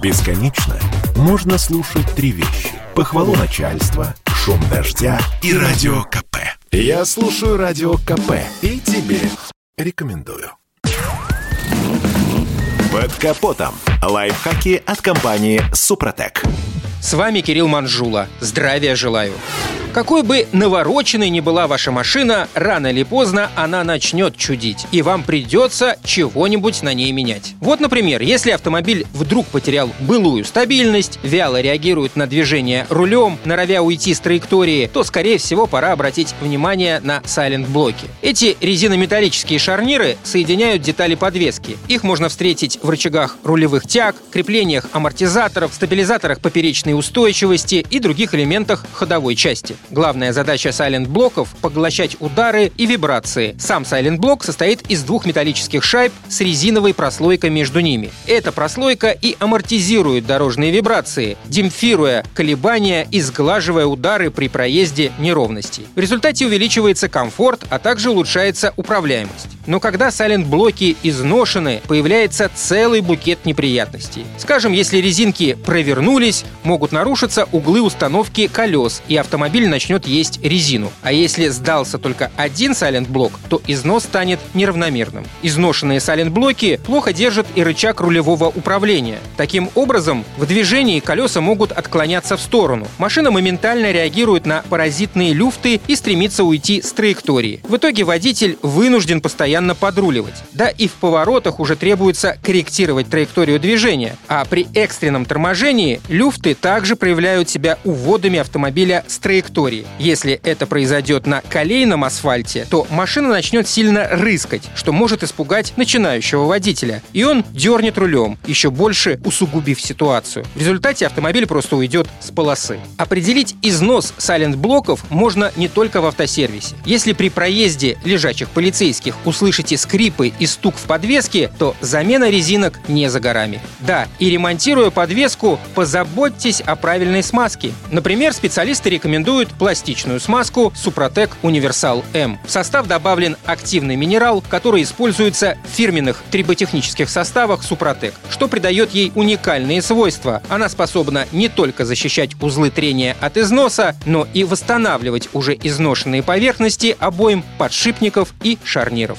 Бесконечно можно слушать три вещи. Похвалу начальства, шум дождя и радио КП. Я слушаю радио КП и тебе рекомендую. Под капотом. Лайфхаки от компании «Супротек». С вами Кирилл Манжула. Здравия желаю. Какой бы навороченной ни была ваша машина, рано или поздно она начнет чудить, и вам придется чего-нибудь на ней менять. Вот, например, если автомобиль вдруг потерял былую стабильность, вяло реагирует на движение рулем, норовя уйти с траектории, то, скорее всего, пора обратить внимание на сайлент-блоки. Эти резинометаллические шарниры соединяют детали подвески. Их можно встретить в рычагах рулевых тяг, креплениях амортизаторов, стабилизаторах поперечной устойчивости и других элементах ходовой части. Главная задача сайлент-блоков — поглощать удары и вибрации. Сам сайлент-блок состоит из двух металлических шайб с резиновой прослойкой между ними. Эта прослойка и амортизирует дорожные вибрации, демпфируя колебания и сглаживая удары при проезде неровностей. В результате увеличивается комфорт, а также улучшается управляемость. Но когда сайлент-блоки изношены, появляется целый букет неприятностей. Скажем, если резинки провернулись, могут нарушиться углы установки колес, и автомобиль начнет есть резину. А если сдался только один сайлент-блок, то износ станет неравномерным. Изношенные сайлент-блоки плохо держат и рычаг рулевого управления. Таким образом, в движении колеса могут отклоняться в сторону. Машина моментально реагирует на паразитные люфты и стремится уйти с траектории. В итоге водитель вынужден постоянно постоянно подруливать. Да и в поворотах уже требуется корректировать траекторию движения, а при экстренном торможении люфты также проявляют себя уводами автомобиля с траектории. Если это произойдет на колейном асфальте, то машина начнет сильно рыскать, что может испугать начинающего водителя, и он дернет рулем, еще больше усугубив ситуацию. В результате автомобиль просто уйдет с полосы. Определить износ сайлент-блоков можно не только в автосервисе. Если при проезде лежачих полицейских услышать слышите скрипы и стук в подвеске, то замена резинок не за горами. Да, и ремонтируя подвеску, позаботьтесь о правильной смазке. Например, специалисты рекомендуют пластичную смазку Супротек Универсал М. В состав добавлен активный минерал, который используется в фирменных триботехнических составах Супротек, что придает ей уникальные свойства. Она способна не только защищать узлы трения от износа, но и восстанавливать уже изношенные поверхности обоим подшипников и шарниров.